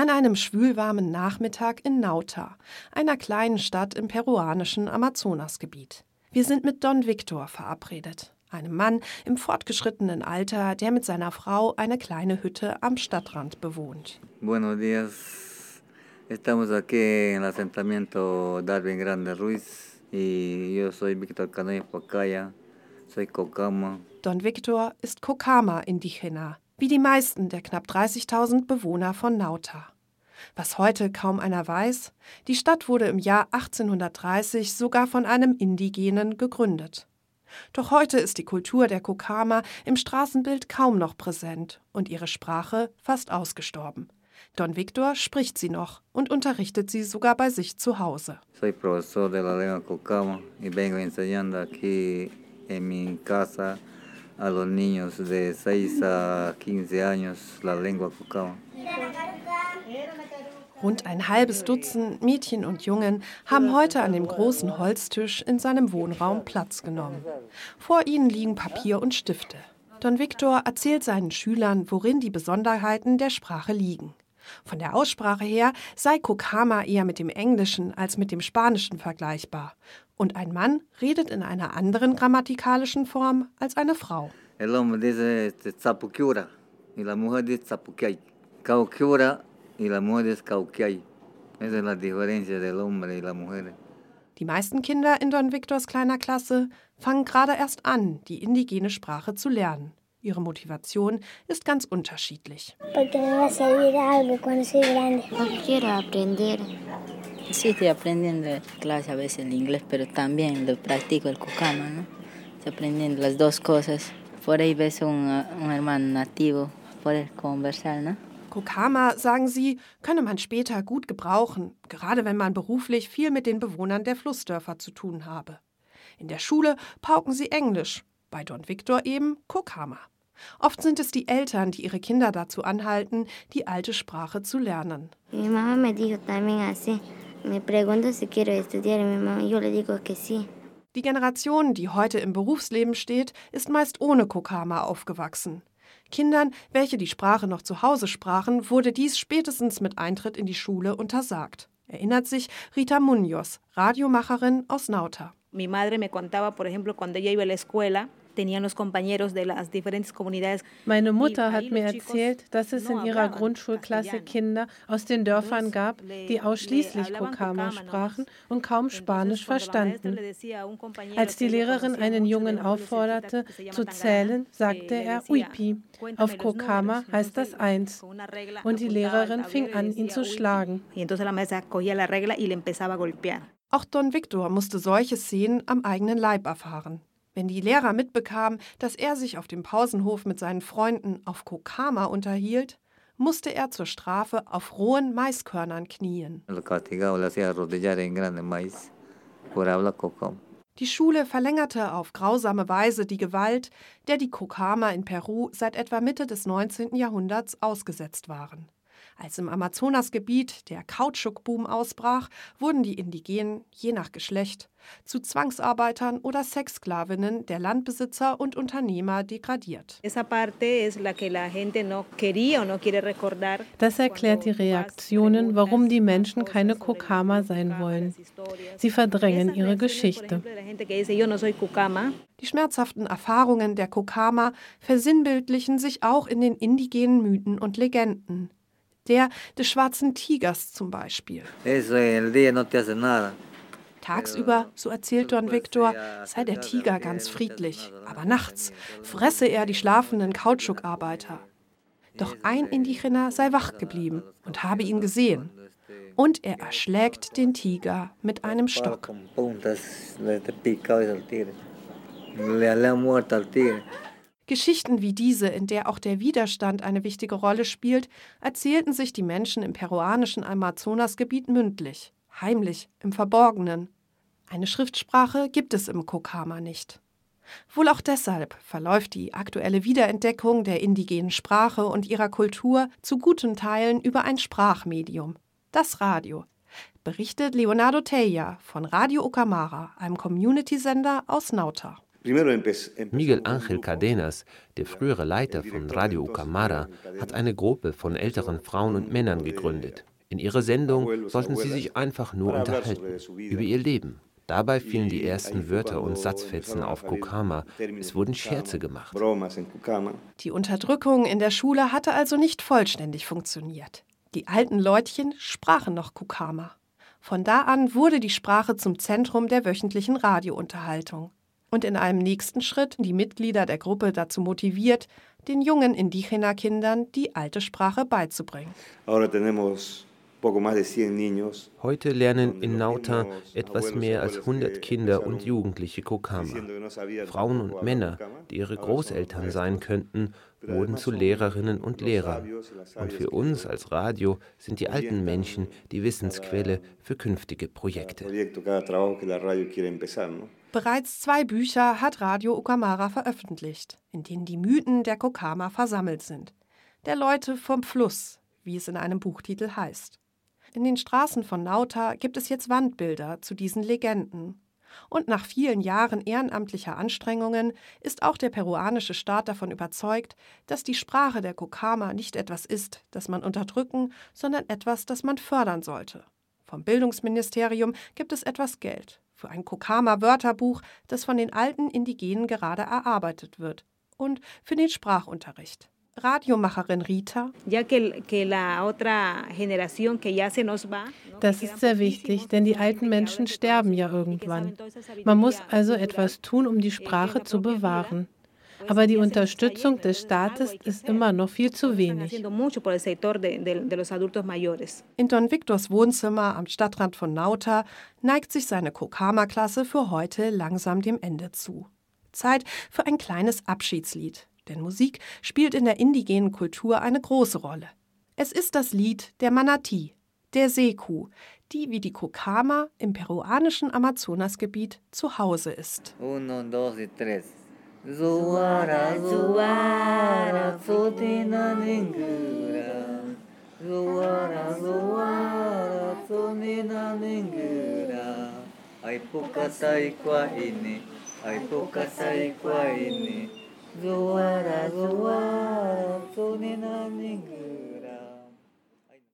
An einem schwülwarmen Nachmittag in Nauta, einer kleinen Stadt im peruanischen Amazonasgebiet. Wir sind mit Don Victor verabredet, einem Mann im fortgeschrittenen Alter, der mit seiner Frau eine kleine Hütte am Stadtrand bewohnt. Buenos días. Estamos aquí en el asentamiento Darwin Grande Ruiz y yo soy Víctor Canoy Pacaya, soy Cocama. Don Victor ist Kokama Indigena, wie die meisten der knapp 30.000 Bewohner von Nauta. Was heute kaum einer weiß, die Stadt wurde im Jahr 1830 sogar von einem Indigenen gegründet. Doch heute ist die Kultur der Kokama im Straßenbild kaum noch präsent und ihre Sprache fast ausgestorben. Don Victor spricht sie noch und unterrichtet sie sogar bei sich zu Hause. Soy profesor de la lengua Cocama y vengo enseñando aquí en mi casa a los niños de 6 a 15 años la lengua Cocama. Rund ein halbes Dutzend Mädchen und Jungen haben heute an dem großen Holztisch in seinem Wohnraum Platz genommen. Vor ihnen liegen Papier und Stifte. Don Victor erzählt seinen Schülern, worin die Besonderheiten der Sprache liegen. Von der Aussprache her sei Kokama eher mit dem Englischen als mit dem Spanischen vergleichbar. Und ein Mann redet in einer anderen grammatikalischen Form als eine Frau. El y la mujer dice cauquiay. Esa es la diferencia del hombre y la mujer. Die meisten Kinder in Don Victors kleiner Klasse fangen gerade erst an, die indigene Sprache zu lernen. Ihre Motivation ist ganz unterschiedlich. Sí, estoy aprendiendo en clase a veces el inglés, pero también lo practico el cucama, ¿no? Estoy aprendiendo las dos cosas. Por ahí ves un, un hermano nativo, poder conversar, ¿no? Kokama, sagen sie, könne man später gut gebrauchen, gerade wenn man beruflich viel mit den Bewohnern der Flussdörfer zu tun habe. In der Schule pauken sie Englisch, bei Don Victor eben Kokama. Oft sind es die Eltern, die ihre Kinder dazu anhalten, die alte Sprache zu lernen. Die Generation, die heute im Berufsleben steht, ist meist ohne Kokama aufgewachsen. Kindern, welche die Sprache noch zu Hause sprachen, wurde dies spätestens mit Eintritt in die Schule untersagt. Erinnert sich Rita Munoz, Radiomacherin aus Nauta. Mi madre me contaba, por ejemplo, cuando ella iba a la escuela, tenían los compañeros de las diferentes comunidades. Meine Mutter hat mir erzählt, dass es in ihrer Grundschulklasse Kinder aus den Dörfern gab, die ausschließlich Kokama sprachen und kaum Spanisch verstanden. Als die Lehrerin einen Jungen aufforderte, zu zählen, sagte er Uipi. Auf Kokama heißt das eins. Und die Lehrerin fing an, ihn zu schlagen. Auch Don Victor musste solche Szenen am eigenen Leib erfahren. Wenn die Lehrer mitbekamen, dass er sich auf dem Pausenhof mit seinen Freunden auf Kokama unterhielt, musste er zur Strafe auf rohen Maiskörnern knien. Die Schule verlängerte auf grausame Weise die Gewalt, der die Kokama in Peru seit etwa Mitte des 19. Jahrhunderts ausgesetzt waren. Als im Amazonasgebiet der Kautschukboom ausbrach, wurden die Indigenen, je nach Geschlecht, zu Zwangsarbeitern oder Sexsklavinnen der Landbesitzer und Unternehmer degradiert. Das erklärt die Reaktionen, warum die Menschen keine Kokama sein wollen. Sie verdrängen ihre Geschichte. Die schmerzhaften Erfahrungen der Kokama versinnbildlichen sich auch in den indigenen Mythen und Legenden der des schwarzen Tigers zum Beispiel. Tagsüber, so erzählt Don Victor, sei der Tiger ganz friedlich, aber nachts fresse er die schlafenden Kautschukarbeiter. Doch ein Indigener sei wach geblieben und habe ihn gesehen. Und er erschlägt den Tiger mit einem Stock. Geschichten wie diese, in der auch der Widerstand eine wichtige Rolle spielt, erzählten sich die Menschen im peruanischen Amazonasgebiet mündlich, heimlich, im Verborgenen. Eine Schriftsprache gibt es im Kokama nicht. Wohl auch deshalb verläuft die aktuelle Wiederentdeckung der indigenen Sprache und ihrer Kultur zu guten Teilen über ein Sprachmedium, das Radio, berichtet Leonardo Teja von Radio Ucamara, einem Community-Sender aus Nauta. Miguel Ángel Cadenas, der frühere Leiter von Radio Ucamara, hat eine Gruppe von älteren Frauen und Männern gegründet. In ihrer Sendung sollten sie sich einfach nur unterhalten über ihr Leben. Dabei fielen die ersten Wörter und Satzfetzen auf Kokama. Es wurden Scherze gemacht. Die Unterdrückung in der Schule hatte also nicht vollständig funktioniert. Die alten Leutchen sprachen noch Kokama. Von da an wurde die Sprache zum Zentrum der wöchentlichen Radiounterhaltung und in einem nächsten Schritt die Mitglieder der Gruppe dazu motiviert, den jungen Indigena-Kindern die alte Sprache beizubringen. Heute lernen in Nauta etwas mehr als 100 Kinder und Jugendliche Kokama. Frauen und Männer, die ihre Großeltern sein könnten, wurden zu Lehrerinnen und Lehrern. Und für uns als Radio sind die alten Menschen die Wissensquelle für künftige Projekte. Bereits zwei Bücher hat Radio Ukamara veröffentlicht, in denen die Mythen der Kokama versammelt sind. Der Leute vom Fluss, wie es in einem Buchtitel heißt. In den Straßen von Nauta gibt es jetzt Wandbilder zu diesen Legenden. Und nach vielen Jahren ehrenamtlicher Anstrengungen ist auch der peruanische Staat davon überzeugt, dass die Sprache der Kokama nicht etwas ist, das man unterdrücken, sondern etwas, das man fördern sollte. Vom Bildungsministerium gibt es etwas Geld für ein Kokama-Wörterbuch, das von den alten Indigenen gerade erarbeitet wird, und für den Sprachunterricht. Radiomacherin Rita. Das ist sehr wichtig, denn die alten Menschen sterben ja irgendwann. Man muss also etwas tun, um die Sprache zu bewahren. Aber die Unterstützung des Staates ist immer noch viel zu wenig. In Don Victors Wohnzimmer am Stadtrand von Nauta neigt sich seine Kokama-Klasse für heute langsam dem Ende zu. Zeit für ein kleines Abschiedslied denn Musik spielt in der indigenen Kultur eine große Rolle. Es ist das Lied der Manatee, der Seekuh, die wie die Kokama im peruanischen Amazonasgebiet zu Hause ist. Uno, dos y tres. ゾワラゾワラソテナネグラゾワラゾワラソネナネグラ。アイポカサイクイネ。アイポカサイクイネ。ゾワラゾワラソネナネグラ。